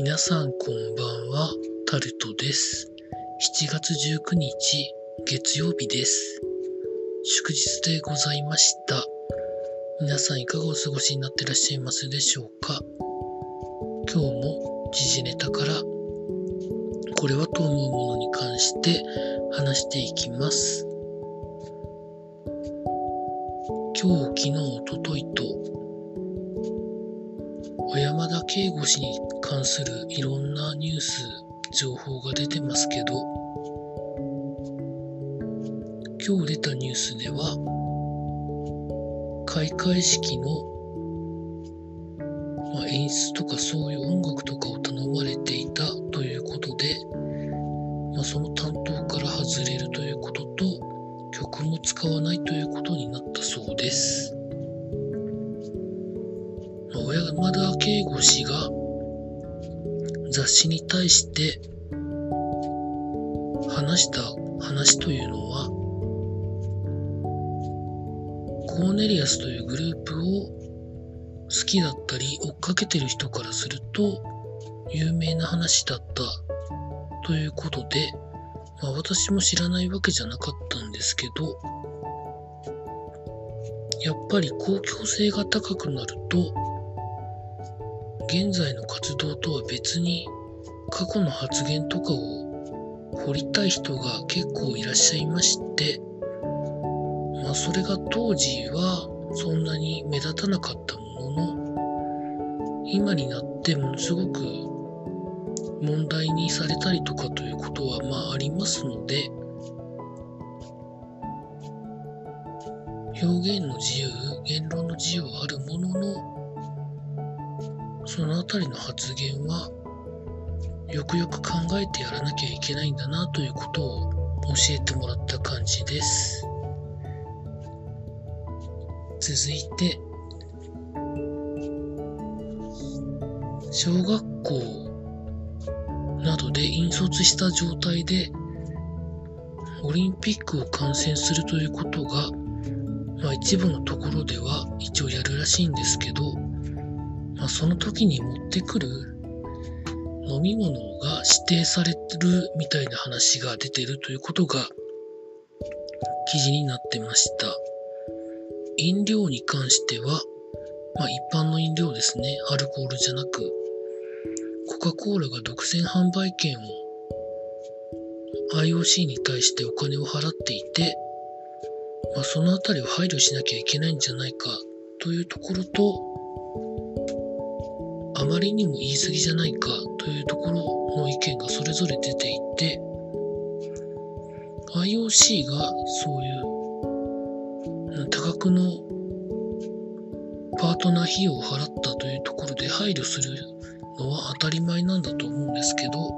皆さんこんばんは、タルトです。7月19日、月曜日です。祝日でございました。皆さんいかがお過ごしになってらっしゃいますでしょうか？今日も時事ネタから、これはと思うものに関して話していきます。今日、昨日、おとといと、小山田圭吾氏に関するいろんなニュース、情報が出てますけど、今日出たニュースでは、開会式の、まあ、演出とかそういう音楽とかを頼まれていたということで、まあ、その担当から外れるということと、曲も使わないということになったそうです。小山田圭吾氏が雑誌に対して話した話というのは、コーネリアスというグループを好きだったり追っかけてる人からすると有名な話だったということで、まあ、私も知らないわけじゃなかったんですけど、やっぱり公共性が高くなると、現在の活動とは別に過去の発言とかを掘りたい人が結構いらっしゃいまして、まあそれが当時はそんなに目立たなかったものの、今になってものすごく問題にされたりとかということはまあありますので、表現の自由、言論の自由はあるものの、そのあたりの発言は、よくよく考えてやらなきゃいけないんだなということを教えてもらった感じです。続いて、小学校などで引率した状態でオリンピックを観戦するということが、まあ、一部のところでは一応やるらしいんですけど、ま、その時に持ってくる飲み物が指定されてるみたいな話が出てるということが記事になってました。飲料に関しては、まあ一般の飲料ですね。アルコールじゃなく、コカ・コーラが独占販売権を IOC に対してお金を払っていて、まあ、そのあたりを配慮しなきゃいけないんじゃないかというところと、あまりにも言い過ぎじゃないかというところの意見がそれぞれ出ていて、IOC がそういう多額のパートナー費用を払ったというところで配慮するのは当たり前なんだと思うんですけど、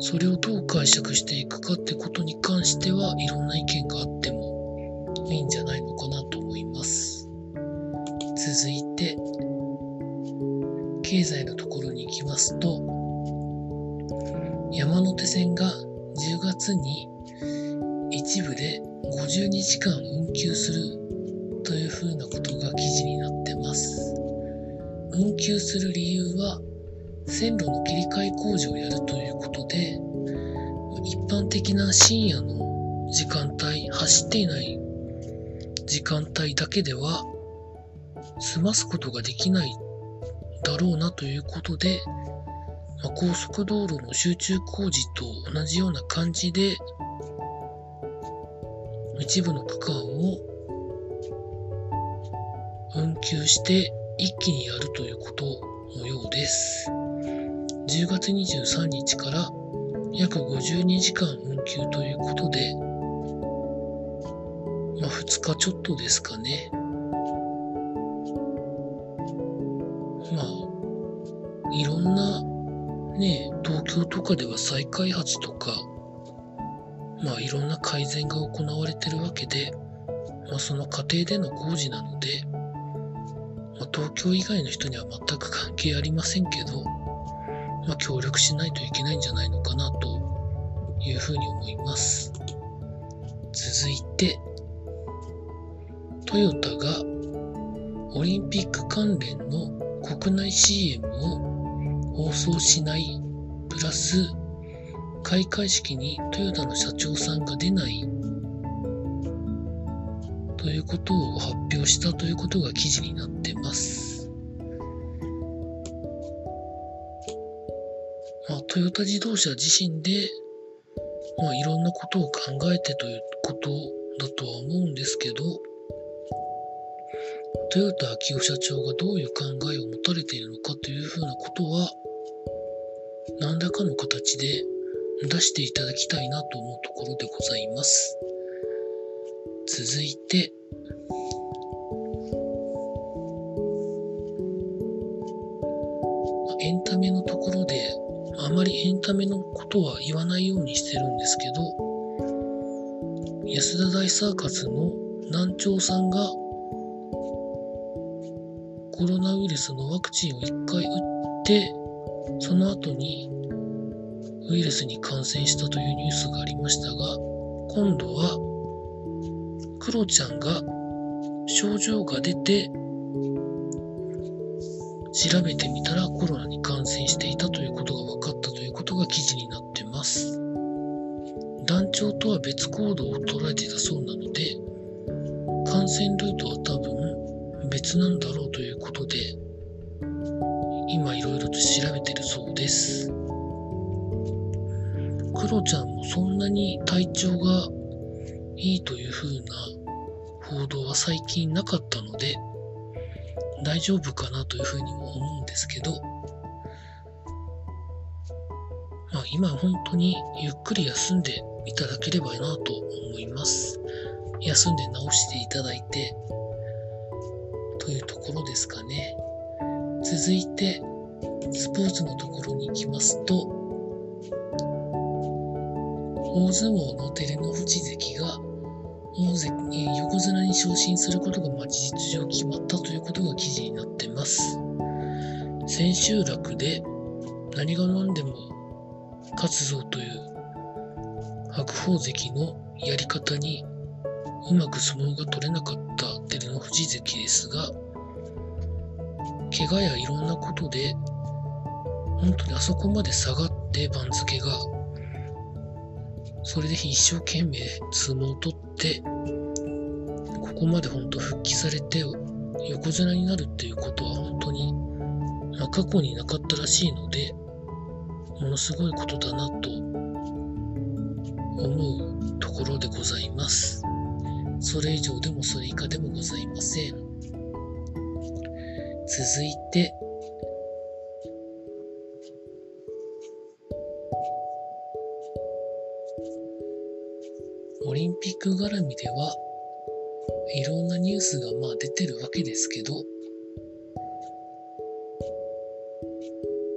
それをどう解釈していくかってことに関してはいろんな意見があってもいいんじゃないのかなと思います。続いて、経済のところに行きますと、山手線が10月に一部で52時間運休するというふうなことが記事になってます。運休する理由は線路の切り替え工事をやるということで一般的な深夜の時間帯走っていない時間帯だけでは済ますことができないだろうなということで、まあ、高速道路の集中工事と同じような感じで一部の区間を運休して一気にやるということのようです。10月23日から約52時間運休ということで、まあ2日ちょっとですかね。んなね、東京とかでは再開発とか、まあいろんな改善が行われてるわけで、まあその過程での工事なので、まあ、東京以外の人には全く関係ありませんけど、まあ、協力しないといけないんじゃないのかなというふうに思います。続いて、トヨタがオリンピック関連の国内 CM を放送しない、プラス、開会式にトヨタの社長さんが出ないということを発表したということが記事になってます。まあ、トヨタ自動車自身で、まあ、いろんなことを考えてということだとは思うんですけど、トヨタ秋夫社長がどういう考えを持たれているのかというふうなことは、何らかの形で出していただきたいなと思うところでございます。続いて、エンタメのところで、あまりエンタメのことは言わないようにしてるんですけど、安田大サーカスの南朝さんがコロナウイルスのワクチンを1回打って、その後にウイルスに感染したというニュースがありましたが、今度は、クロちゃんが症状が出て、調べてみたらコロナに感染していたということが分かったということが記事になってます。団長とは別行動を捉えていたそうなので、感染ルートは多分別なんだろうということで、今いろいろと調べてるそうです。クロちゃんもそんなに体調がいいという風な報道は最近なかったので、大丈夫かなというふうにも思うんですけど、まあ今本当にゆっくり休んでいただければなと思います。休んで治していただいて、というところですかね。続いて、スポーツのところに行きますと、大相撲の照ノ富士関が大関横綱に昇進することがま事実上決まったということが記事になってます。千秋楽で何が何でも勝つぞという白鵬関のやり方にうまく相撲が取れなかった照ノ富士関ですが、怪我やいろんなことで、本当にあそこまで下がって番付がそれで一生懸命相撲を取って、ここまで本当復帰されて横綱になるっていうことは本当に、ま、過去になかったらしいので、ものすごいことだなと思うところでございます。それ以上でもそれ以下でもございません。続いて、オリンピック絡みではいろんなニュースがまあ出てるわけですけど、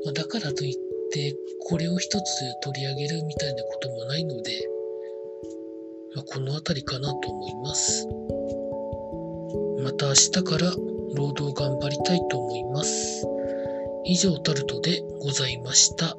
まあ、だからといってこれを一つ取り上げるみたいなこともないので、この辺りかなと思います。また明日から労働頑張りたいと思います。以上タルトでございました。